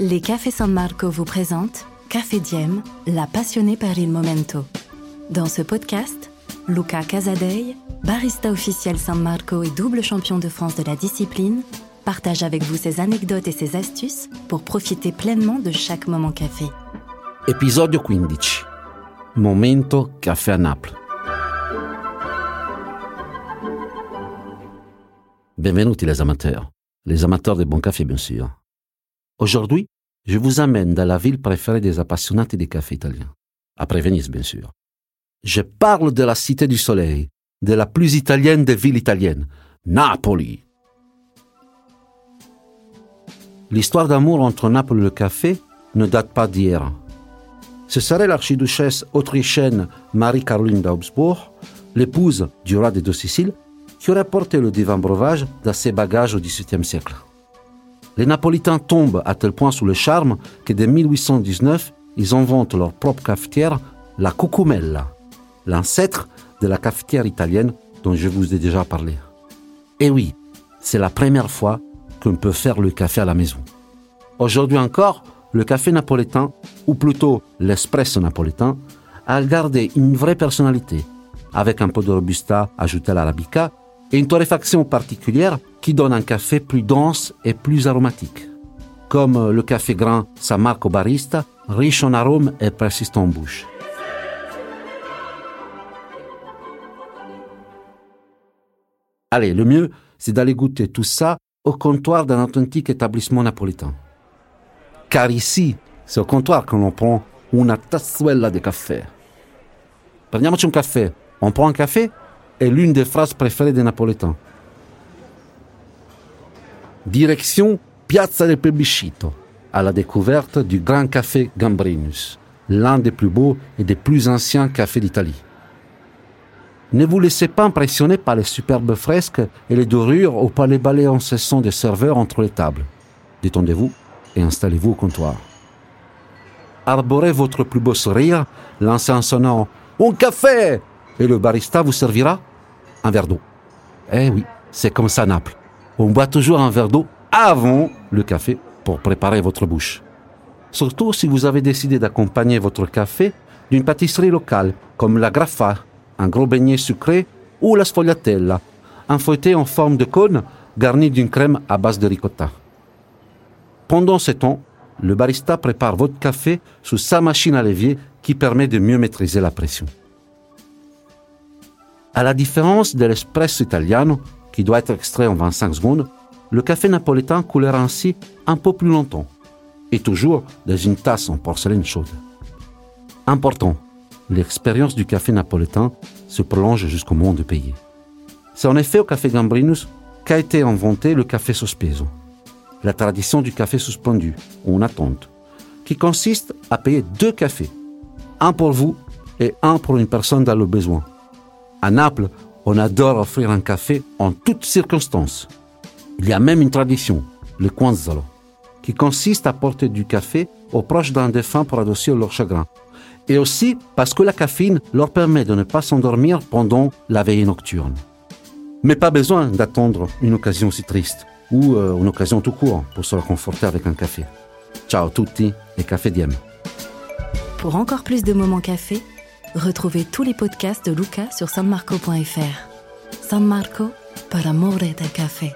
Les Cafés San Marco vous présentent Café Diem, la passionnée par il momento. Dans ce podcast, Luca Casadei, barista officiel San Marco et double champion de France de la discipline, partage avec vous ses anecdotes et ses astuces pour profiter pleinement de chaque moment café. Episodio 15. Momento caffè a Naples. Benvenuti les amateurs, les amateurs de bon café bien sûr. Aujourd'hui, je vous amène dans la ville préférée des appassionati des cafés italiens, après Venise bien sûr. Je parle de la Cité du Soleil, de la plus italienne des villes italiennes, Napoli. L'histoire d'amour entre Naples et le café ne date pas d'hier. Ce serait l'archiduchesse autrichienne Marie-Caroline d'Augsbourg, l'épouse du roi des deux Siciles, qui aurait porté le divin breuvage dans ses bagages au XVIIIe siècle. Les Napolitains tombent à tel point sous le charme que dès 1819, ils inventent leur propre cafetière, la Cucumella, l'ancêtre de la cafetière italienne dont je vous ai déjà parlé. Et oui, c'est la première fois qu'on peut faire le café à la maison. Aujourd'hui encore, le café napolitain, ou plutôt l'espresso napolitain, a gardé une vraie personnalité, avec un peu de robusta ajouté à l'arabica et une torréfaction particulière qui donne un café plus dense et plus aromatique, comme le café grain San Marco Barista, riche en arômes et persistant en bouche. Allez, le mieux, c'est d'aller goûter tout ça au comptoir d'un authentique établissement napolitain. Car ici, c'est au comptoir que l'on prend una tazzuella de café. Prendiamoci un café. On prend un café est l'une des phrases préférées des Napolitains. Direction Piazza del Plebiscito, à la découverte du Grand Café Gambrinus, l'un des plus beaux et des plus anciens cafés d'Italie. Ne vous laissez pas impressionner par les superbes fresques et les dorures ou par les balais incessants des serveurs entre les tables. Détendez-vous et installez-vous au comptoir. Arborez votre plus beau sourire, lancez un sonnant Un café et le barista vous servira un verre d'eau. Eh oui, c'est comme ça Naples. On boit toujours un verre d'eau avant le café pour préparer votre bouche. Surtout si vous avez décidé d'accompagner votre café d'une pâtisserie locale comme la graffa, un gros beignet sucré ou la sfogliatella, un feuilleté en forme de cône garni d'une crème à base de ricotta. Pendant ce temps, le barista prépare votre café sous sa machine à l'évier qui permet de mieux maîtriser la pression. À la différence de l'espresso italiano, qui doit être extrait en 25 secondes, le café napolitain coulera ainsi un peu plus longtemps, et toujours dans une tasse en porcelaine chaude. Important, l'expérience du café napolitain se prolonge jusqu'au moment de payer. C'est en effet au café Gambrinus qu'a été inventé le café sospeso, la tradition du café suspendu, ou en attente, qui consiste à payer deux cafés, un pour vous et un pour une personne dans le besoin. À Naples, on adore offrir un café en toutes circonstances. Il y a même une tradition, le quanzalo, qui consiste à porter du café aux proches d'un défunt pour adoucir leur chagrin. Et aussi parce que la caféine leur permet de ne pas s'endormir pendant la veille nocturne. Mais pas besoin d'attendre une occasion si triste ou euh, une occasion tout court pour se réconforter avec un café. Ciao tutti et café diem. Pour encore plus de moments café, Retrouvez tous les podcasts de Luca sur sanmarco.fr. San Marco, par amore del café.